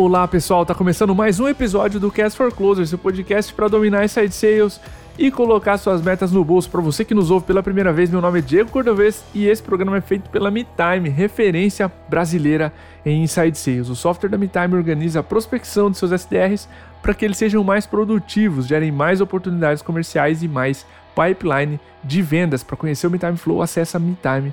Olá pessoal, tá começando mais um episódio do Cast for Closer, seu podcast para dominar inside sales e colocar suas metas no bolso. Para você que nos ouve pela primeira vez, meu nome é Diego Cordovez e esse programa é feito pela MeTime, referência brasileira em inside sales. O software da MeTime organiza a prospecção de seus SDRs para que eles sejam mais produtivos, gerem mais oportunidades comerciais e mais pipeline de vendas. Para conhecer o MeTime Flow, acesse metime.com.br.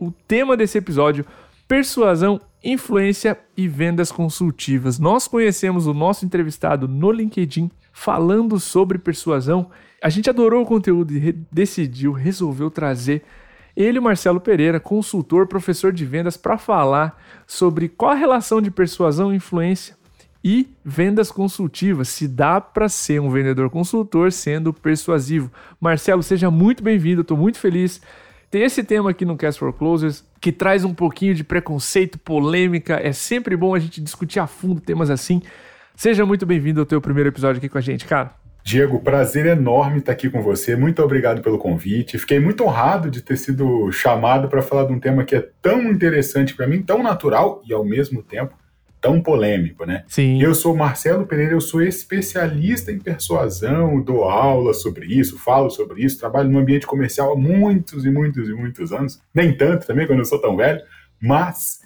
O tema desse episódio persuasão, influência e vendas consultivas. Nós conhecemos o nosso entrevistado no LinkedIn falando sobre persuasão. A gente adorou o conteúdo e decidiu, resolveu trazer ele, Marcelo Pereira, consultor, professor de vendas, para falar sobre qual a relação de persuasão, influência e vendas consultivas. Se dá para ser um vendedor consultor sendo persuasivo. Marcelo, seja muito bem-vindo, estou muito feliz tem esse tema aqui no Cast for Closers que traz um pouquinho de preconceito, polêmica. É sempre bom a gente discutir a fundo temas assim. Seja muito bem-vindo ao teu primeiro episódio aqui com a gente, cara. Diego, prazer enorme estar aqui com você. Muito obrigado pelo convite. Fiquei muito honrado de ter sido chamado para falar de um tema que é tão interessante para mim, tão natural e ao mesmo tempo tão polêmico, né? Sim. Eu sou Marcelo Pereira, eu sou especialista em persuasão, dou aula sobre isso, falo sobre isso, trabalho no ambiente comercial há muitos e muitos e muitos anos. Nem tanto também, quando eu sou tão velho, mas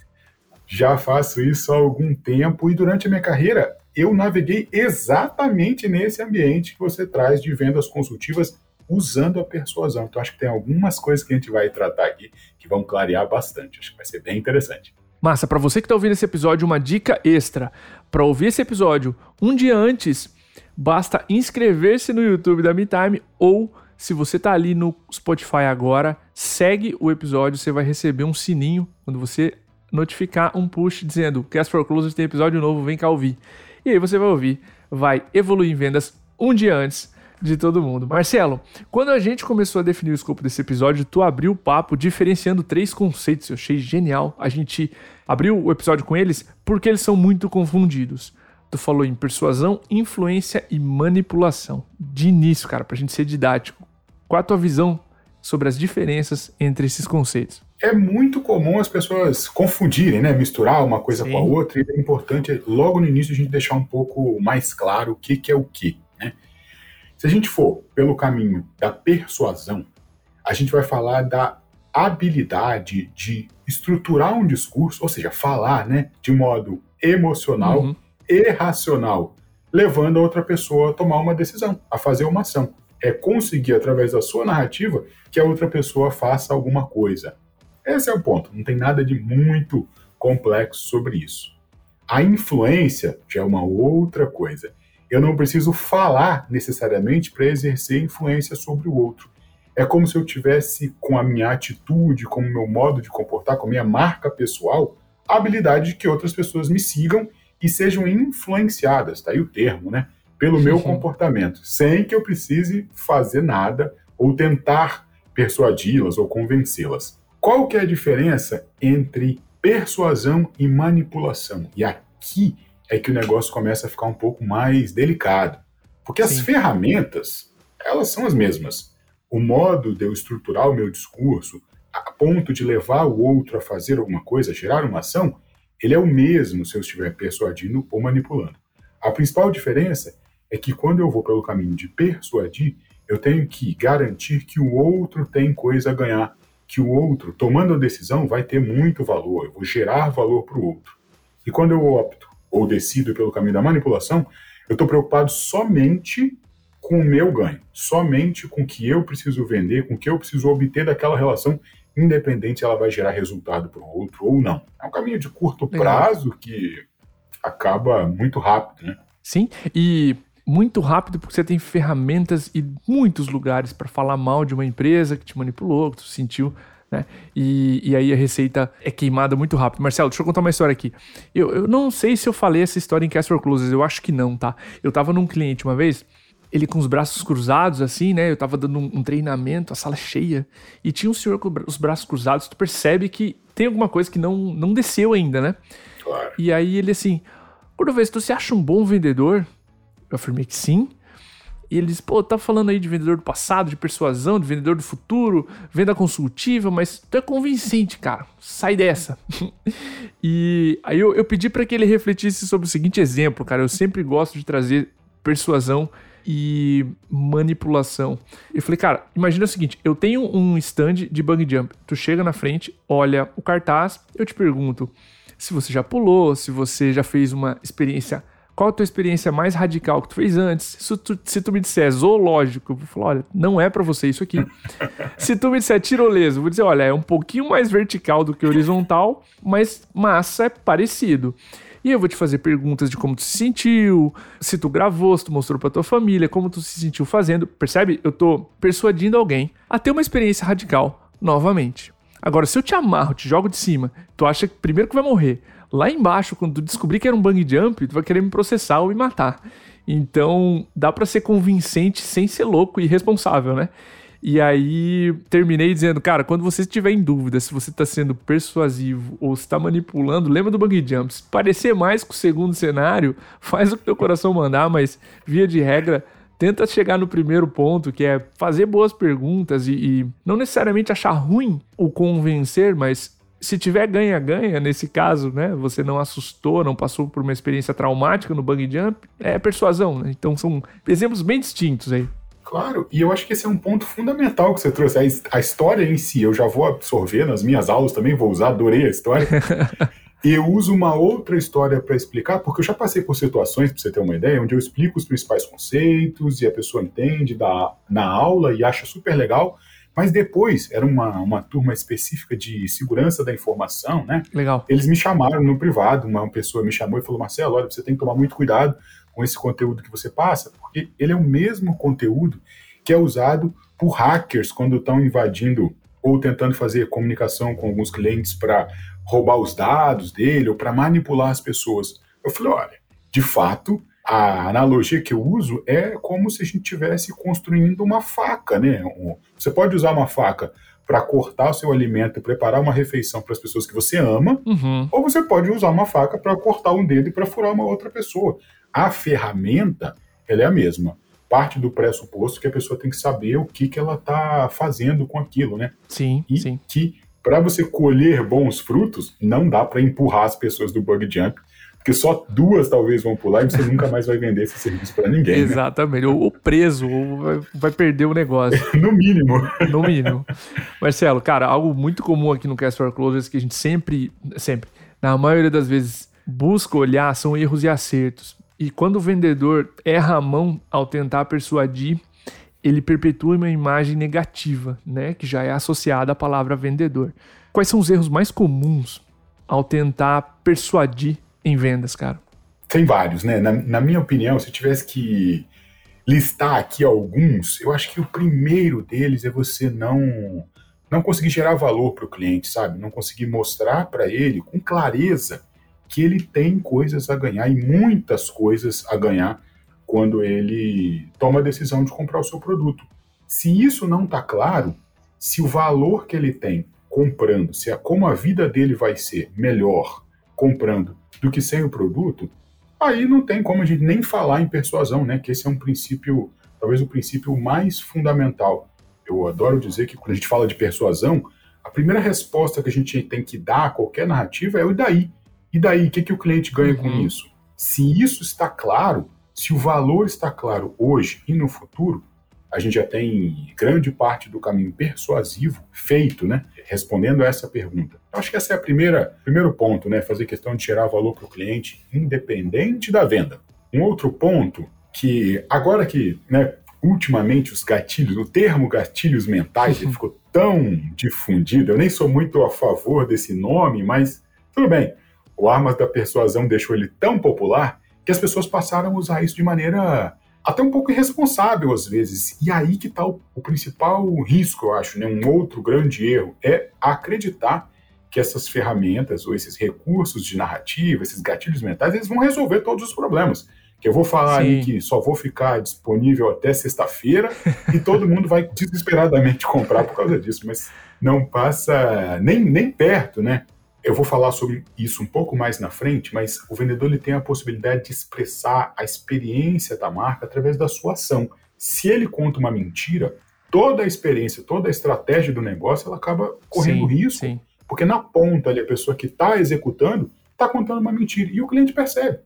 já faço isso há algum tempo e durante a minha carreira eu naveguei exatamente nesse ambiente que você traz de vendas consultivas usando a persuasão. Então acho que tem algumas coisas que a gente vai tratar aqui que vão clarear bastante. Acho que vai ser bem interessante. Massa, para você que está ouvindo esse episódio, uma dica extra. Para ouvir esse episódio um dia antes, basta inscrever-se no YouTube da MeTime ou se você está ali no Spotify agora, segue o episódio, você vai receber um sininho quando você notificar um push dizendo Cast for Closers tem episódio novo, vem cá ouvir. E aí você vai ouvir, vai evoluir em vendas um dia antes de todo mundo. Marcelo, quando a gente começou a definir o escopo desse episódio, tu abriu o papo diferenciando três conceitos. Eu achei genial. A gente abriu o episódio com eles porque eles são muito confundidos. Tu falou em persuasão, influência e manipulação. De início, cara, pra gente ser didático. Qual a tua visão sobre as diferenças entre esses conceitos? É muito comum as pessoas confundirem, né? Misturar uma coisa Sim. com a outra. E é importante, logo no início, a gente deixar um pouco mais claro o que, que é o que. Se a gente for pelo caminho da persuasão, a gente vai falar da habilidade de estruturar um discurso, ou seja, falar né, de modo emocional uhum. e racional, levando a outra pessoa a tomar uma decisão, a fazer uma ação. É conseguir, através da sua narrativa, que a outra pessoa faça alguma coisa. Esse é o ponto, não tem nada de muito complexo sobre isso. A influência já é uma outra coisa eu não preciso falar necessariamente para exercer influência sobre o outro. É como se eu tivesse, com a minha atitude, com o meu modo de comportar, com a minha marca pessoal, a habilidade de que outras pessoas me sigam e sejam influenciadas, tá aí o termo, né? Pelo meu comportamento, sem que eu precise fazer nada ou tentar persuadi-las ou convencê-las. Qual que é a diferença entre persuasão e manipulação? E aqui é que o negócio começa a ficar um pouco mais delicado. Porque Sim. as ferramentas, elas são as mesmas. O modo de eu estruturar o meu discurso, a ponto de levar o outro a fazer alguma coisa, a gerar uma ação, ele é o mesmo se eu estiver persuadindo ou manipulando. A principal diferença é que quando eu vou pelo caminho de persuadir, eu tenho que garantir que o outro tem coisa a ganhar, que o outro, tomando a decisão, vai ter muito valor, eu vou gerar valor para o outro. E quando eu opto ou decido pelo caminho da manipulação, eu estou preocupado somente com o meu ganho, somente com o que eu preciso vender, com o que eu preciso obter daquela relação, independente se ela vai gerar resultado para o outro ou não. É um caminho de curto prazo que acaba muito rápido, né? Sim, e muito rápido porque você tem ferramentas e muitos lugares para falar mal de uma empresa que te manipulou, que tu sentiu né? E, e aí a receita é queimada muito rápido. Marcelo, deixa eu contar uma história aqui. Eu, eu não sei se eu falei essa história em Cast for Closes, eu acho que não, tá? Eu tava num cliente uma vez, ele com os braços cruzados, assim, né? Eu tava dando um, um treinamento, a sala cheia, e tinha um senhor com os braços cruzados, tu percebe que tem alguma coisa que não, não desceu ainda, né? Claro. E aí ele assim, Cordovez, tu se acha um bom vendedor? Eu afirmei que sim. E ele diz, pô, tá falando aí de vendedor do passado, de persuasão, de vendedor do futuro, venda consultiva, mas tu é convincente, cara. Sai dessa. e aí eu, eu pedi para que ele refletisse sobre o seguinte exemplo, cara. Eu sempre gosto de trazer persuasão e manipulação. Eu falei, cara, imagina o seguinte: eu tenho um stand de bungee jump. Tu chega na frente, olha o cartaz, eu te pergunto se você já pulou, se você já fez uma experiência qual a tua experiência mais radical que tu fez antes? Se tu, se tu me disser zoológico, eu vou falar, olha, não é para você isso aqui. se tu me disser tirolesa, eu vou dizer, olha, é um pouquinho mais vertical do que horizontal, mas massa é parecido. E eu vou te fazer perguntas de como tu se sentiu, se tu gravou, se tu mostrou pra tua família, como tu se sentiu fazendo. Percebe? Eu tô persuadindo alguém a ter uma experiência radical novamente. Agora, se eu te amarro, te jogo de cima, tu acha que primeiro que vai morrer, lá embaixo, quando tu descobrir que era um bang jump, tu vai querer me processar ou me matar. Então, dá para ser convincente sem ser louco e irresponsável, né? E aí terminei dizendo, cara, quando você estiver em dúvida se você está sendo persuasivo ou está manipulando, lembra do bang jump. Se parecer mais com o segundo cenário, faz o que teu coração mandar, mas via de regra, tenta chegar no primeiro ponto, que é fazer boas perguntas e, e não necessariamente achar ruim o convencer, mas se tiver ganha-ganha, nesse caso, né, você não assustou, não passou por uma experiência traumática no bungee jump, é persuasão, né? Então são exemplos bem distintos aí. Claro, e eu acho que esse é um ponto fundamental que você trouxe. A, história em si, eu já vou absorver nas minhas aulas também, vou usar, adorei a história. eu uso uma outra história para explicar, porque eu já passei por situações, para você ter uma ideia, onde eu explico os principais conceitos e a pessoa entende da, na aula e acha super legal. Mas depois, era uma, uma turma específica de segurança da informação, né? Legal. Eles me chamaram no privado, uma pessoa me chamou e falou: Marcelo, olha, você tem que tomar muito cuidado com esse conteúdo que você passa, porque ele é o mesmo conteúdo que é usado por hackers quando estão invadindo ou tentando fazer comunicação com alguns clientes para roubar os dados dele ou para manipular as pessoas. Eu falei: olha, de fato, a analogia que eu uso é como se a gente estivesse construindo uma faca, né? Você pode usar uma faca para cortar o seu alimento e preparar uma refeição para as pessoas que você ama, uhum. ou você pode usar uma faca para cortar um dedo e para furar uma outra pessoa. A ferramenta, ela é a mesma. Parte do pressuposto que a pessoa tem que saber o que, que ela está fazendo com aquilo, né? Sim, e sim. que para você colher bons frutos, não dá para empurrar as pessoas do bug jump porque só duas talvez vão pular e você nunca mais vai vender esse serviço para ninguém. Né? Exatamente, né? ou preso, ou vai, vai perder o negócio. no mínimo. No mínimo. Marcelo, cara, algo muito comum aqui no Cast for Closers que a gente sempre, sempre, na maioria das vezes, busca olhar são erros e acertos. E quando o vendedor erra a mão ao tentar persuadir, ele perpetua uma imagem negativa, né, que já é associada à palavra vendedor. Quais são os erros mais comuns ao tentar persuadir em vendas, cara? Tem vários, né? Na, na minha opinião, se eu tivesse que listar aqui alguns, eu acho que o primeiro deles é você não não conseguir gerar valor para o cliente, sabe? Não conseguir mostrar para ele com clareza que ele tem coisas a ganhar e muitas coisas a ganhar quando ele toma a decisão de comprar o seu produto. Se isso não está claro, se o valor que ele tem comprando, se a, como a vida dele vai ser melhor comprando do que sem o produto, aí não tem como a gente nem falar em persuasão, né? Que esse é um princípio, talvez o princípio mais fundamental. Eu adoro dizer que quando a gente fala de persuasão, a primeira resposta que a gente tem que dar a qualquer narrativa é o e daí. E daí, o que, que o cliente ganha uhum. com isso? Se isso está claro, se o valor está claro hoje e no futuro, a gente já tem grande parte do caminho persuasivo feito, né? Respondendo a essa pergunta. Eu acho que essa é a primeira primeiro ponto, né? Fazer questão de gerar valor para o cliente, independente da venda. Um outro ponto que agora que, né? Ultimamente os gatilhos, o termo gatilhos mentais ele ficou tão difundido. Eu nem sou muito a favor desse nome, mas tudo bem. O Armas da Persuasão deixou ele tão popular que as pessoas passaram a usar isso de maneira até um pouco irresponsável às vezes. E aí que está o, o, principal risco, eu acho, né? um outro grande erro, é acreditar que essas ferramentas ou esses recursos de narrativa, esses gatilhos mentais, eles vão resolver todos os problemas. Que eu vou falar Sim. aí que só vou ficar disponível até sexta-feira e todo mundo vai desesperadamente comprar por causa disso, mas não passa nem, nem perto, né? Eu vou falar sobre isso um pouco mais na frente, mas o vendedor ele tem a possibilidade de expressar a experiência da marca através da sua ação. se ele conta uma mentira, toda a experiência, toda a estratégia do negócio, ela acaba correndo sim, risco. Sim. Porque na ponta ali, a pessoa que está executando está contando uma mentira. E o cliente percebe.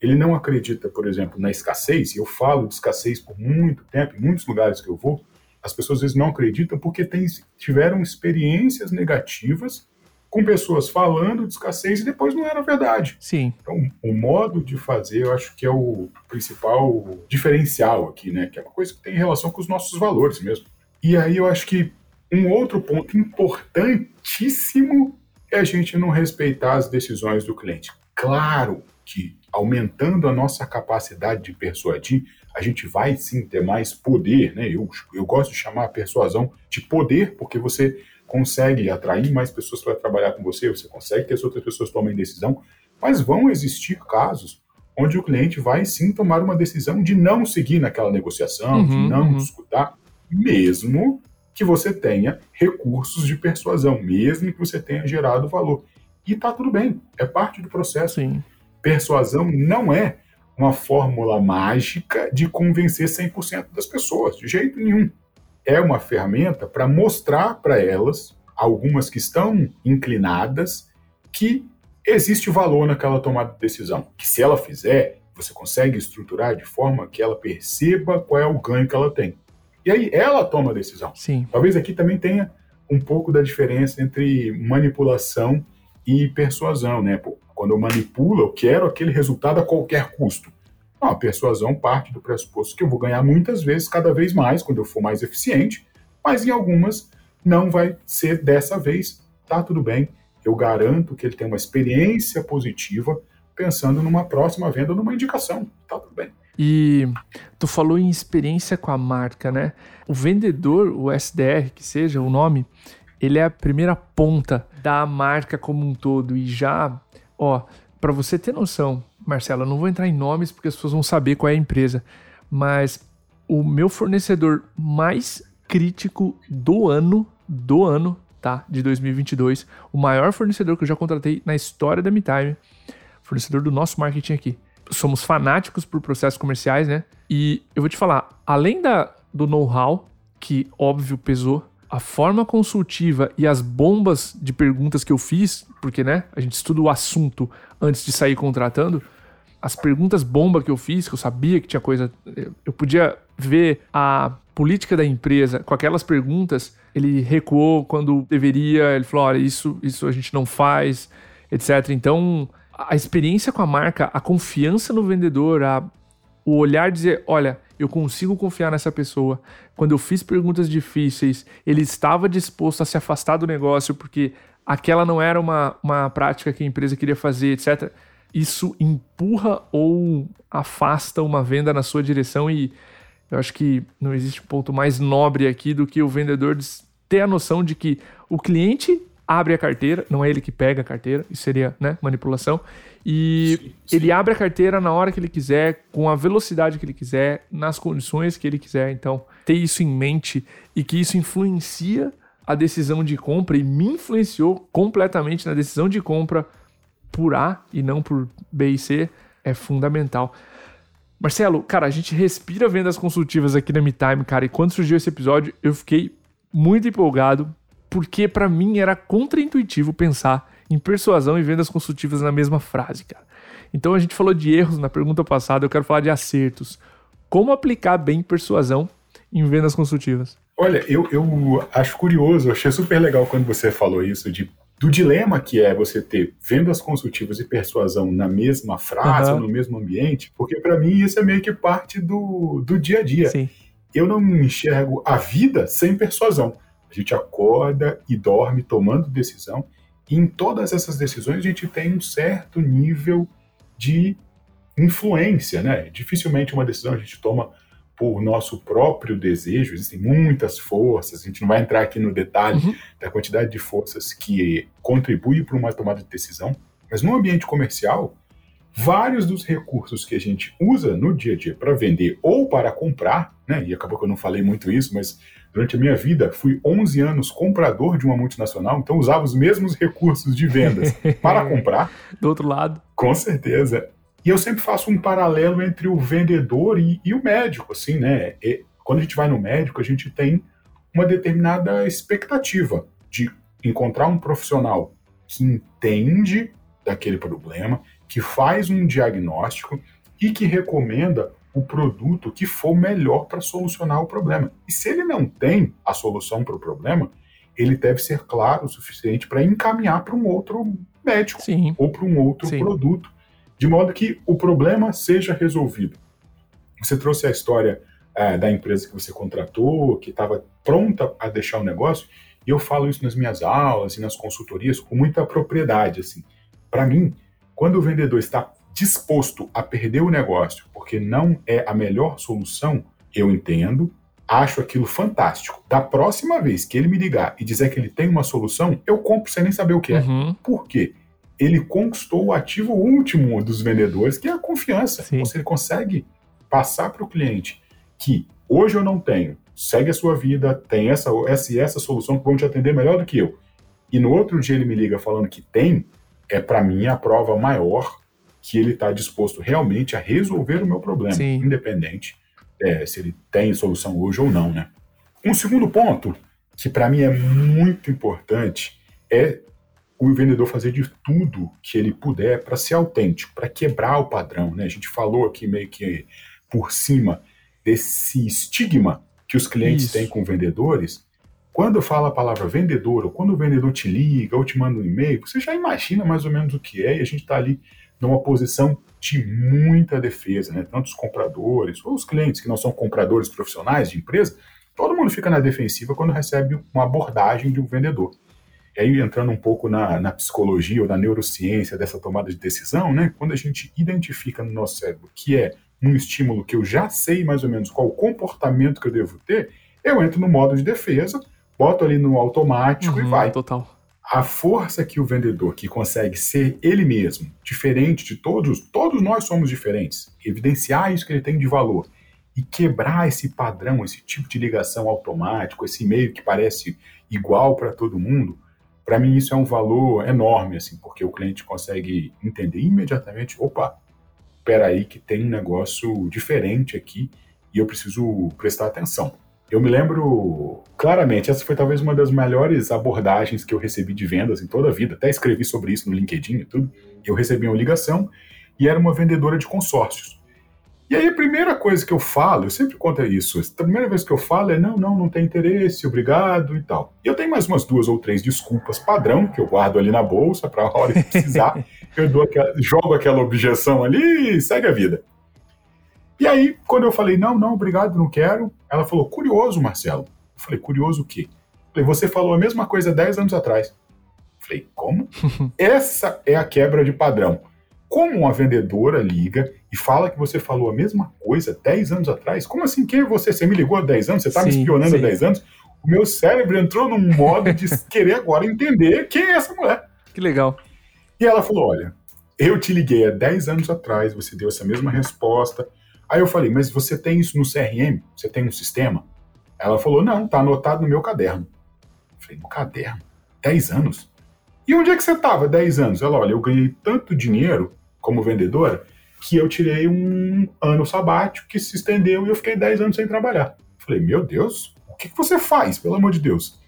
Ele não acredita, por exemplo, na escassez, e eu falo de escassez por muito tempo, em muitos lugares que eu vou, as pessoas às vezes não acreditam porque tem, tiveram experiências negativas com pessoas falando de escassez e depois não era verdade. Sim. Então, o modo de fazer, eu acho que é o principal diferencial aqui, né? Que é uma coisa que tem relação com os nossos valores mesmo. E aí eu acho que um outro ponto importantíssimo é a gente não respeitar as decisões do cliente. Claro que aumentando a nossa capacidade de persuadir, a gente vai sim ter mais poder, né? Eu, eu gosto de chamar a persuasão de poder, porque você consegue atrair mais pessoas para trabalhar com você, você consegue que as outras pessoas tomem decisão, mas vão existir casos onde o cliente vai sim tomar uma decisão de não seguir naquela negociação, uhum, de não uhum. escutar, mesmo que você tenha recursos de persuasão, mesmo que você tenha gerado valor. E tá tudo bem, é parte do processo. Sim. Persuasão não é uma fórmula mágica de convencer 100% das pessoas, de jeito nenhum. É uma ferramenta para mostrar para elas, algumas que estão inclinadas, que existe valor naquela tomada de decisão. Que se ela fizer, você consegue estruturar de forma que ela perceba qual é o ganho que ela tem. E aí ela toma a decisão. Sim. Talvez aqui também tenha um pouco da diferença entre manipulação e persuasão, né? Pô, quando eu manipulo, eu quero aquele resultado a qualquer custo. Não, a persuasão parte do pressuposto que eu vou ganhar muitas vezes, cada vez mais, quando eu for mais eficiente, mas em algumas não vai ser dessa vez. Tá tudo bem, eu garanto que ele tem uma experiência positiva pensando numa próxima venda, numa indicação. Tá tudo bem. E tu falou em experiência com a marca, né? O vendedor, o SDR, que seja o nome, ele é a primeira ponta da marca como um todo. E já, ó, para você ter noção, Marcelo, eu não vou entrar em nomes porque as pessoas vão saber qual é a empresa, mas o meu fornecedor mais crítico do ano, do ano, tá? De 2022, o maior fornecedor que eu já contratei na história da MeTime, fornecedor do nosso marketing aqui somos fanáticos por processos comerciais, né? E eu vou te falar, além da, do know-how, que óbvio pesou, a forma consultiva e as bombas de perguntas que eu fiz, porque né, a gente estuda o assunto antes de sair contratando, as perguntas bomba que eu fiz, que eu sabia que tinha coisa, eu podia ver a política da empresa com aquelas perguntas, ele recuou quando deveria, ele falou, olha, isso, isso a gente não faz, etc. Então, a experiência com a marca, a confiança no vendedor, a, o olhar dizer, olha, eu consigo confiar nessa pessoa. Quando eu fiz perguntas difíceis, ele estava disposto a se afastar do negócio porque aquela não era uma, uma prática que a empresa queria fazer, etc. Isso empurra ou afasta uma venda na sua direção e eu acho que não existe um ponto mais nobre aqui do que o vendedor ter a noção de que o cliente abre a carteira, não é ele que pega a carteira, isso seria né, manipulação. E sim, sim. ele abre a carteira na hora que ele quiser, com a velocidade que ele quiser, nas condições que ele quiser. Então, ter isso em mente e que isso influencia a decisão de compra e me influenciou completamente na decisão de compra por A e não por B e C é fundamental. Marcelo, cara, a gente respira vendas consultivas aqui na MeTime, cara, e quando surgiu esse episódio, eu fiquei muito empolgado porque para mim era contraintuitivo pensar em persuasão e vendas consultivas na mesma frase, cara. Então a gente falou de erros na pergunta passada, eu quero falar de acertos. Como aplicar bem persuasão em vendas consultivas? Olha, eu, eu acho curioso, achei super legal quando você falou isso de do dilema que é você ter vendas consultivas e persuasão na mesma frase uhum. ou no mesmo ambiente, porque para mim isso é meio que parte do, do dia a dia. Sim. Eu não enxergo a vida sem persuasão. A gente acorda e dorme tomando decisão, e em todas essas decisões a gente tem um certo nível de influência, né? Dificilmente uma decisão a gente toma por nosso próprio desejo, existem muitas forças, a gente não vai entrar aqui no detalhe uhum. da quantidade de forças que contribuem para uma tomada de decisão, mas no ambiente comercial, vários dos recursos que a gente usa no dia a dia para vender ou para comprar, né? E acabou que eu não falei muito isso, mas Durante a minha vida, fui 11 anos comprador de uma multinacional, então usava os mesmos recursos de vendas para comprar. Do outro lado. Com certeza. E eu sempre faço um paralelo entre o vendedor e, e o médico, assim, né? E, quando a gente vai no médico, a gente tem uma determinada expectativa de encontrar um profissional que entende daquele problema, que faz um diagnóstico e que recomenda o produto que for melhor para solucionar o problema. E se ele não tem a solução para o problema, ele deve ser claro o suficiente para encaminhar para um outro médico Sim. ou para um outro Sim. produto, de modo que o problema seja resolvido. Você trouxe a história é, da empresa que você contratou, que estava pronta a deixar o negócio, e eu falo isso nas minhas aulas e nas consultorias com muita propriedade. Assim, para mim, quando o vendedor está disposto a perder o negócio porque não é a melhor solução, eu entendo, acho aquilo fantástico. Da próxima vez que ele me ligar e dizer que ele tem uma solução, eu compro sem nem saber o que é. Uhum. Por quê? Ele conquistou o ativo último dos vendedores, que é a confiança. Sim. Então, se ele consegue passar para o cliente que hoje eu não tenho, segue a sua vida, tem essa, essa e essa solução que vão te atender melhor do que eu. E no outro dia ele me liga falando que tem, é para mim a prova maior que ele está disposto realmente a resolver o meu problema, Sim. independente é, se ele tem solução hoje ou não, né? Um segundo ponto que para mim é muito importante é o vendedor fazer de tudo que ele puder para ser autêntico, para quebrar o padrão, né? A gente falou aqui meio que por cima desse estigma que os clientes Isso. têm com vendedores, quando eu falo a palavra vendedor, ou quando o vendedor te liga ou te manda um e-mail, você já imagina mais ou menos o que é, e a gente está ali numa posição de muita defesa, né? Tanto os compradores, ou os clientes que não são compradores profissionais de empresa, todo mundo fica na defensiva quando recebe uma abordagem de um vendedor. E aí, entrando um pouco na, na psicologia ou na neurociência dessa tomada de decisão, né? Quando a gente identifica no nosso cérebro que é um estímulo que eu já sei mais ou menos qual o comportamento que eu devo ter, eu entro no modo de defesa boto ali no automático uhum, e vai. Total. A força que o vendedor que consegue ser ele mesmo, diferente de todos, todos nós somos diferentes, evidenciar isso que ele tem de valor e quebrar esse padrão, esse tipo de ligação automático, esse meio que parece igual para todo mundo, para mim isso é um valor enorme, assim, porque o cliente consegue entender imediatamente, opa, espera aí que tem um negócio diferente aqui e eu preciso prestar atenção. Eu me lembro claramente, essa foi talvez uma das melhores abordagens que eu recebi de vendas em toda a vida. Até escrevi sobre isso no LinkedIn e tudo. Eu recebi uma ligação e era uma vendedora de consórcios. E aí a primeira coisa que eu falo, eu sempre conto isso, a primeira vez que eu falo é não, não, não tem interesse, obrigado e tal. E eu tenho mais umas duas ou três desculpas padrão que eu guardo ali na bolsa para a hora que precisar, eu dou aquela, jogo aquela objeção ali e segue a vida. E aí, quando eu falei, não, não, obrigado, não quero, ela falou, curioso, Marcelo. Eu falei, curioso o quê? Eu falei, você falou a mesma coisa 10 anos atrás. Eu falei, como? Essa é a quebra de padrão. Como uma vendedora liga e fala que você falou a mesma coisa 10 anos atrás? Como assim? Quem é você? Você me ligou há 10 anos? Você está me espionando sim. há 10 anos? O meu cérebro entrou num modo de querer agora entender quem é essa mulher. Que legal. E ela falou: Olha, eu te liguei há 10 anos atrás, você deu essa mesma resposta. Aí eu falei, mas você tem isso no CRM? Você tem um sistema? Ela falou, não, tá anotado no meu caderno. Eu falei, no caderno? 10 anos? E onde é que você estava 10 anos? Ela, olha, eu ganhei tanto dinheiro como vendedora que eu tirei um ano sabático que se estendeu e eu fiquei 10 anos sem trabalhar. Falei, meu Deus, o que, que você faz, pelo amor de Deus?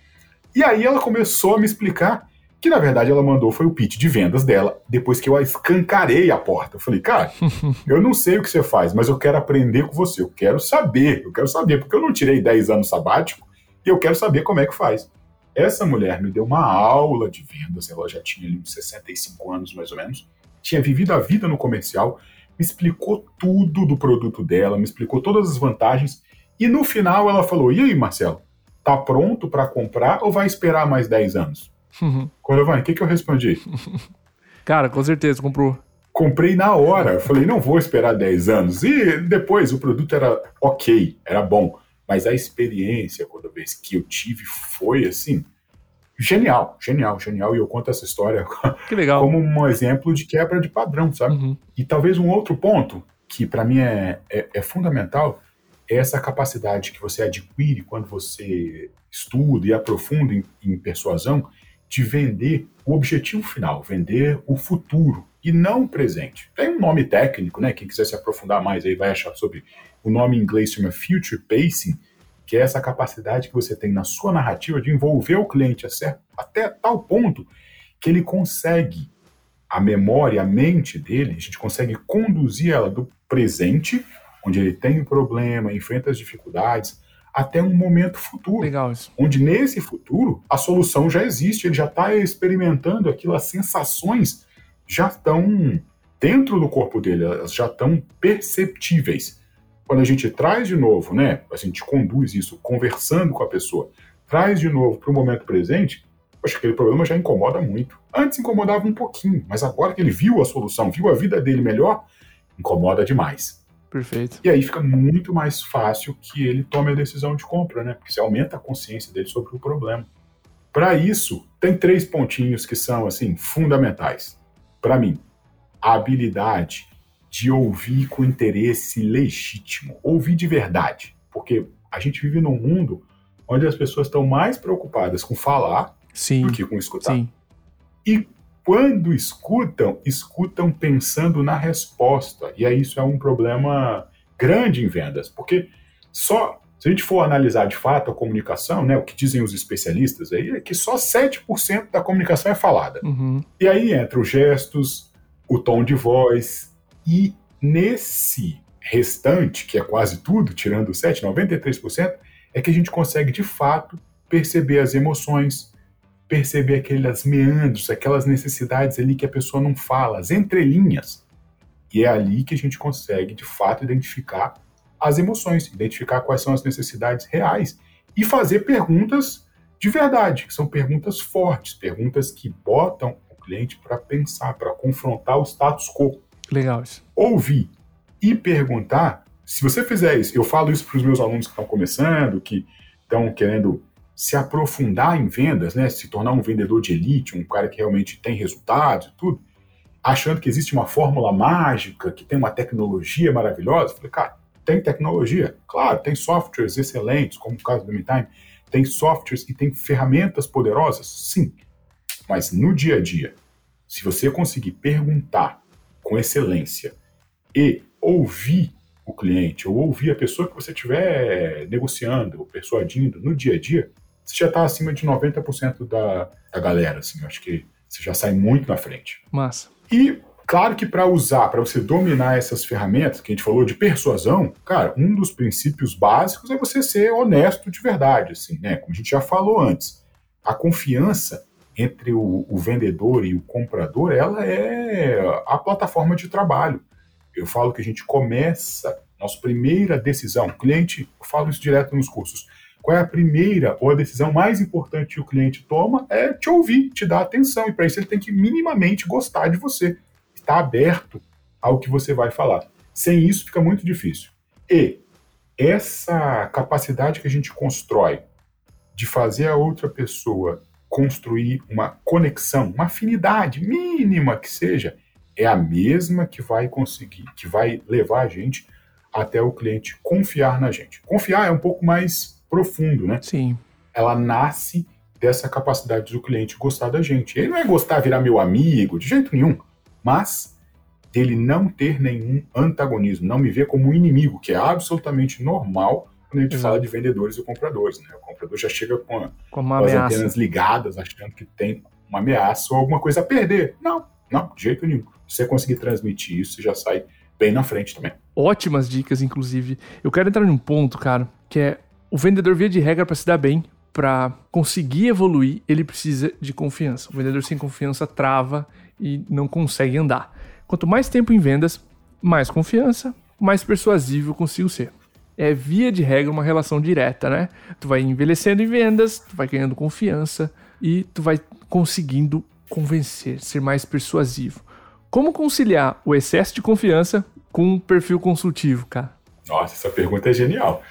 E aí ela começou a me explicar que na verdade ela mandou foi o pitch de vendas dela, depois que eu escancarei a porta. Eu falei, cara, eu não sei o que você faz, mas eu quero aprender com você, eu quero saber, eu quero saber, porque eu não tirei 10 anos sabático e eu quero saber como é que faz. Essa mulher me deu uma aula de vendas, ela já tinha ali uns 65 anos mais ou menos, tinha vivido a vida no comercial, me explicou tudo do produto dela, me explicou todas as vantagens, e no final ela falou: E aí, Marcelo, tá pronto para comprar ou vai esperar mais 10 anos? Uhum. O que, que eu respondi? Cara, com certeza, comprou. Comprei na hora. Falei, não vou esperar 10 anos. E depois o produto era ok, era bom. Mas a experiência, toda vez que eu tive, foi assim. Genial, genial, genial. E eu conto essa história como um exemplo de quebra de padrão, sabe? Uhum. E talvez um outro ponto que para mim é, é, é fundamental é essa capacidade que você adquire quando você estuda e aprofunda em, em persuasão, de vender o objetivo final, vender o futuro e não presente. Tem um nome técnico, né? Quem quiser se aprofundar mais aí vai achar sobre o nome em inglês chama Future Pacing, que é essa capacidade que você tem na sua narrativa de envolver o cliente até tal ponto que ele consegue a memória, a mente dele, a gente consegue conduzir ela do presente, onde ele tem um problema, enfrenta as dificuldades, até um momento futuro. Legal isso. Onde nesse futuro a solução já existe, ele já está experimentando aquilo, as sensações já estão dentro do corpo dele, elas já estão perceptíveis. Quando a gente traz de novo, né, a gente conduz isso conversando com a pessoa, traz de novo para o momento presente, acho que aquele problema já incomoda muito. Antes incomodava um pouquinho, mas agora que ele viu a solução, viu a vida dele melhor, incomoda demais. Perfeito. E aí fica muito mais fácil que ele tome a decisão de compra, né? Porque você aumenta a consciência dele sobre o problema. Para isso, tem três pontinhos que são assim fundamentais. Para mim, a habilidade de ouvir com interesse legítimo, ouvir de verdade, porque a gente vive num mundo onde as pessoas estão mais preocupadas com falar sim, do que com escutar. Sim. E quando escutam, escutam pensando na resposta. E aí isso é um problema grande em vendas, porque só se a gente for analisar de fato a comunicação, né, o que dizem os especialistas aí é que só 7% da comunicação é falada. Uhum. E aí entra os gestos, o tom de voz, e nesse restante, que é quase tudo, tirando o 7, 93%, é que a gente consegue de fato perceber as emoções, perceber aqueles meandros, aquelas necessidades ali que a pessoa não fala, as entrelinhas. E é ali que a gente consegue, de fato, identificar as emoções, identificar quais são as necessidades reais e fazer perguntas de verdade, que são perguntas fortes, perguntas que botam o cliente para pensar, para confrontar o status quo. Legal isso. Ouvir e perguntar. Se você fizer isso, eu falo isso para os meus alunos que estão começando, que estão querendo se aprofundar em vendas, né, se tornar um vendedor de elite, um cara que realmente tem resultados e tudo, achando que existe uma fórmula mágica, que tem uma tecnologia maravilhosa. Eu falei, cara, tem tecnologia? Claro, tem softwares excelentes, como o caso do MeTime, tem softwares e tem ferramentas poderosas? Sim. Mas no dia a dia, se você conseguir perguntar com excelência e ouvir o cliente ou ouvir a pessoa que você estiver negociando ou persuadindo no dia a dia, você já está acima de 90% da, da galera, assim, eu acho que você já sai muito na frente. Massa. E claro que para usar, para você dominar essas ferramentas que a gente falou de persuasão, cara, um dos princípios básicos é você ser honesto de verdade, assim, né? Como a gente já falou antes, a confiança entre o, o vendedor e o comprador, ela é a plataforma de trabalho. Eu falo que a gente começa nossa primeira decisão, cliente, eu falo isso direto nos cursos qual é a primeira ou a decisão mais importante que o cliente toma? É te ouvir, te dar atenção. E para isso ele tem que minimamente gostar de você, estar aberto ao que você vai falar. Sem isso fica muito difícil. E essa capacidade que a gente constrói de fazer a outra pessoa construir uma conexão, uma afinidade mínima que seja, é a mesma que vai conseguir, que vai levar a gente até o cliente confiar na gente. Confiar é um pouco mais profundo, né? Sim. Ela nasce dessa capacidade do cliente gostar da gente. Ele não é gostar, virar meu amigo, de jeito nenhum, mas dele não ter nenhum antagonismo, não me ver como um inimigo, que é absolutamente normal quando a gente Exato. fala de vendedores e compradores. Né? O comprador já chega com, a, com, com as antenas ligadas, achando que tem uma ameaça ou alguma coisa a perder. Não, não, de jeito nenhum. Se você conseguir transmitir isso, você já sai bem na frente também. Ótimas dicas, inclusive. Eu quero entrar num ponto, cara, que é o vendedor, via de regra, para se dar bem, para conseguir evoluir, ele precisa de confiança. O vendedor sem confiança trava e não consegue andar. Quanto mais tempo em vendas, mais confiança, mais persuasivo eu consigo ser. É via de regra uma relação direta, né? Tu vai envelhecendo em vendas, tu vai ganhando confiança e tu vai conseguindo convencer, ser mais persuasivo. Como conciliar o excesso de confiança com um perfil consultivo, cara? Nossa, essa pergunta é genial.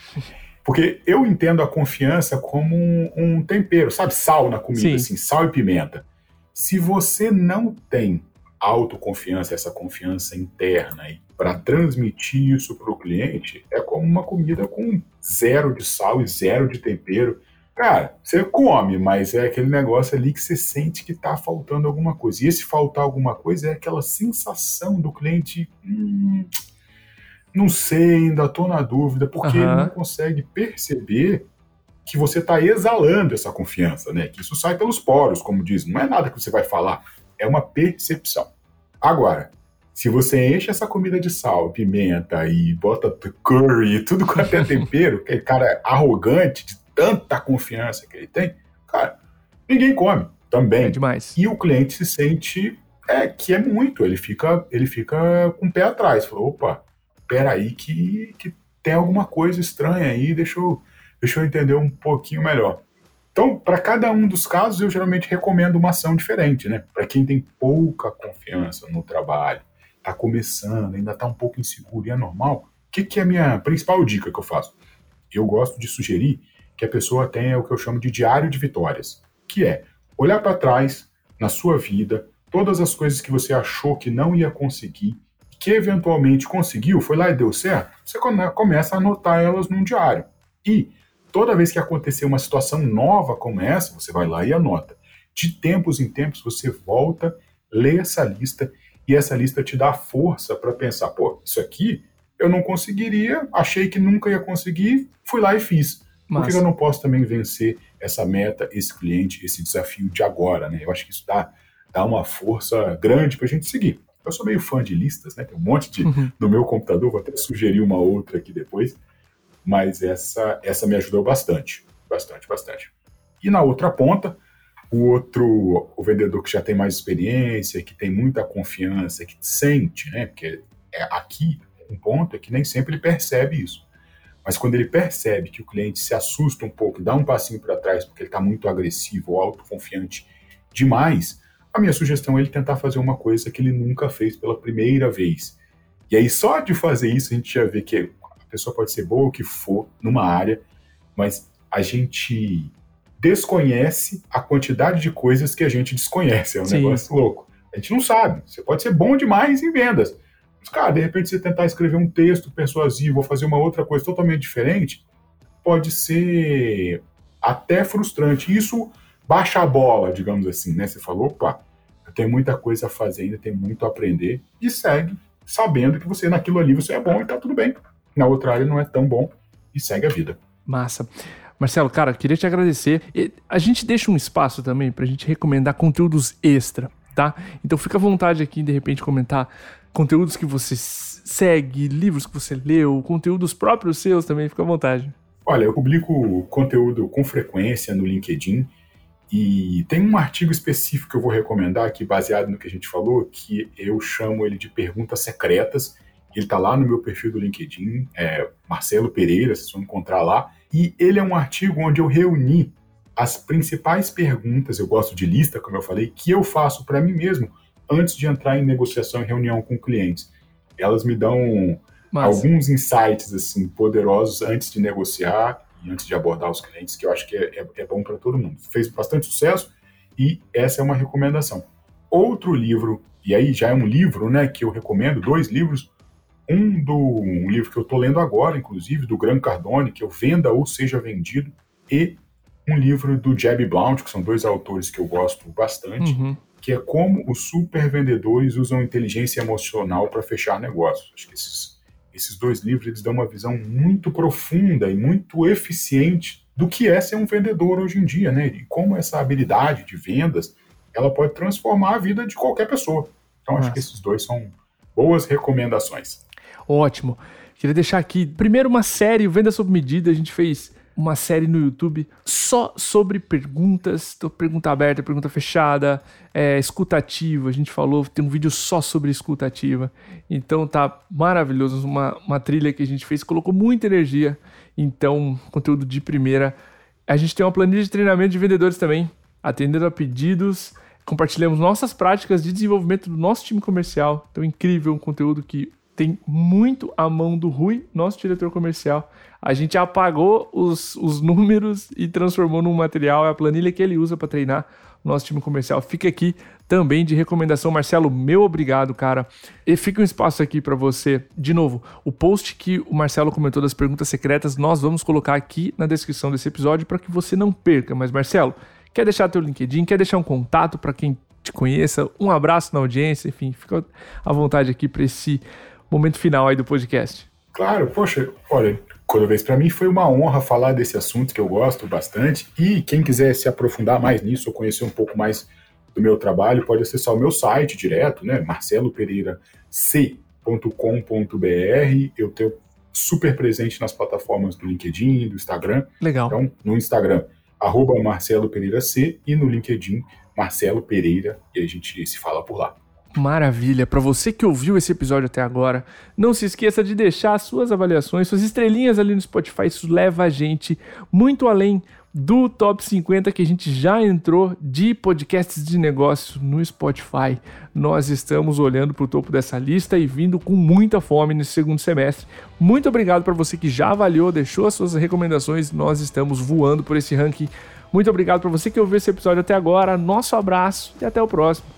Porque eu entendo a confiança como um, um tempero, sabe? Sal na comida, Sim. assim, sal e pimenta. Se você não tem autoconfiança, essa confiança interna, para transmitir isso para o cliente, é como uma comida com zero de sal e zero de tempero. Cara, você come, mas é aquele negócio ali que você sente que tá faltando alguma coisa. E esse faltar alguma coisa é aquela sensação do cliente. Hum, não sei, ainda tô na dúvida, porque uhum. ele não consegue perceber que você está exalando essa confiança, né? Que isso sai pelos poros, como diz. Não é nada que você vai falar, é uma percepção. Agora, se você enche essa comida de sal, pimenta e bota curry e tudo com até tempero, aquele cara é arrogante de tanta confiança que ele tem, cara, ninguém come também. É demais. E o cliente se sente é que é muito, ele fica, ele fica com o pé atrás. Falou, opa, peraí que, que tem alguma coisa estranha aí, deixa eu, deixa eu entender um pouquinho melhor. Então, para cada um dos casos, eu geralmente recomendo uma ação diferente, né? Para quem tem pouca confiança no trabalho, está começando, ainda está um pouco inseguro e é normal, o que, que é a minha principal dica que eu faço? Eu gosto de sugerir que a pessoa tenha o que eu chamo de diário de vitórias, que é olhar para trás na sua vida, todas as coisas que você achou que não ia conseguir, que eventualmente conseguiu, foi lá e deu certo, você começa a anotar elas num diário. E toda vez que acontecer uma situação nova como essa, você vai lá e anota. De tempos em tempos você volta, lê essa lista e essa lista te dá força para pensar, pô, isso aqui eu não conseguiria, achei que nunca ia conseguir, fui lá e fiz. Por que eu não posso também vencer essa meta, esse cliente, esse desafio de agora, né? Eu acho que isso dá, dá uma força grande para a gente seguir. Eu sou meio fã de listas, né? Tem um monte de, uhum. no meu computador, vou até sugerir uma outra aqui depois, mas essa, essa me ajudou bastante, bastante, bastante. E na outra ponta, o outro, o vendedor que já tem mais experiência, que tem muita confiança, que sente, né? Porque é aqui um ponto é que nem sempre ele percebe isso. Mas quando ele percebe que o cliente se assusta um pouco, dá um passinho para trás porque ele está muito agressivo ou autoconfiante demais, a minha sugestão é ele tentar fazer uma coisa que ele nunca fez pela primeira vez. E aí, só de fazer isso, a gente já vê que a pessoa pode ser boa o que for numa área, mas a gente desconhece a quantidade de coisas que a gente desconhece. É um Sim. negócio louco. A gente não sabe. Você pode ser bom demais em vendas, cara, de repente você tentar escrever um texto persuasivo ou fazer uma outra coisa totalmente diferente, pode ser até frustrante. Isso baixa a bola, digamos assim, né? Você falou, opa, eu tenho muita coisa a fazer ainda, tenho muito a aprender, e segue sabendo que você naquilo ali você é bom e tá tudo bem. Na outra área não é tão bom e segue a vida. Massa. Marcelo, cara, queria te agradecer. A gente deixa um espaço também pra gente recomendar conteúdos extra, tá? Então fica à vontade aqui, de repente, comentar conteúdos que você segue, livros que você leu, conteúdos próprios seus também, fica à vontade. Olha, eu publico conteúdo com frequência no LinkedIn e tem um artigo específico que eu vou recomendar aqui, baseado no que a gente falou, que eu chamo ele de Perguntas Secretas. Ele está lá no meu perfil do LinkedIn, é Marcelo Pereira, vocês vão encontrar lá. E ele é um artigo onde eu reuni as principais perguntas, eu gosto de lista, como eu falei, que eu faço para mim mesmo antes de entrar em negociação e reunião com clientes. Elas me dão alguns insights assim poderosos antes de negociar e antes de abordar os clientes, que eu acho que é, é, é bom para todo mundo. Fez bastante sucesso e essa é uma recomendação. Outro livro, e aí já é um livro né, que eu recomendo, dois livros. Um do um livro que eu estou lendo agora, inclusive, do Gran Cardone, que eu venda ou seja vendido, e um livro do Jeb Blount, que são dois autores que eu gosto bastante, uhum que é como os super vendedores usam inteligência emocional para fechar negócios. Acho que esses, esses dois livros eles dão uma visão muito profunda e muito eficiente do que é ser um vendedor hoje em dia, né? E como essa habilidade de vendas ela pode transformar a vida de qualquer pessoa. Então Nossa. acho que esses dois são boas recomendações. Ótimo. Queria deixar aqui, primeiro, uma série, Venda Sob Medida. A gente fez uma série no YouTube só sobre perguntas, pergunta aberta, pergunta fechada, é, escutativa. A gente falou, tem um vídeo só sobre escutativa. Então tá maravilhoso, uma, uma trilha que a gente fez, colocou muita energia. Então, conteúdo de primeira. A gente tem uma planilha de treinamento de vendedores também, atendendo a pedidos. Compartilhamos nossas práticas de desenvolvimento do nosso time comercial. Então, incrível, um conteúdo que tem muito a mão do Rui, nosso diretor comercial. A gente apagou os, os números e transformou num material, é a planilha que ele usa para treinar o nosso time comercial. Fica aqui também de recomendação. Marcelo, meu obrigado, cara. E fica um espaço aqui para você. De novo, o post que o Marcelo comentou das perguntas secretas, nós vamos colocar aqui na descrição desse episódio para que você não perca. Mas, Marcelo, quer deixar teu LinkedIn, quer deixar um contato para quem te conheça? Um abraço na audiência, enfim, fica à vontade aqui para esse momento final aí do podcast. Claro, poxa, olha, Toda vez para mim foi uma honra falar desse assunto que eu gosto bastante. E quem quiser se aprofundar mais nisso ou conhecer um pouco mais do meu trabalho, pode acessar o meu site direto, né? marcelopereirac.com.br. Eu tenho super presente nas plataformas do LinkedIn, do Instagram. Legal. Então, no Instagram, arroba Marcelo Pereira C e no LinkedIn, Marcelo Pereira, e a gente se fala por lá. Maravilha! Para você que ouviu esse episódio até agora, não se esqueça de deixar suas avaliações, suas estrelinhas ali no Spotify. Isso leva a gente muito além do top 50 que a gente já entrou de podcasts de negócio no Spotify. Nós estamos olhando para o topo dessa lista e vindo com muita fome nesse segundo semestre. Muito obrigado para você que já avaliou, deixou as suas recomendações. Nós estamos voando por esse ranking. Muito obrigado para você que ouviu esse episódio até agora. Nosso abraço e até o próximo.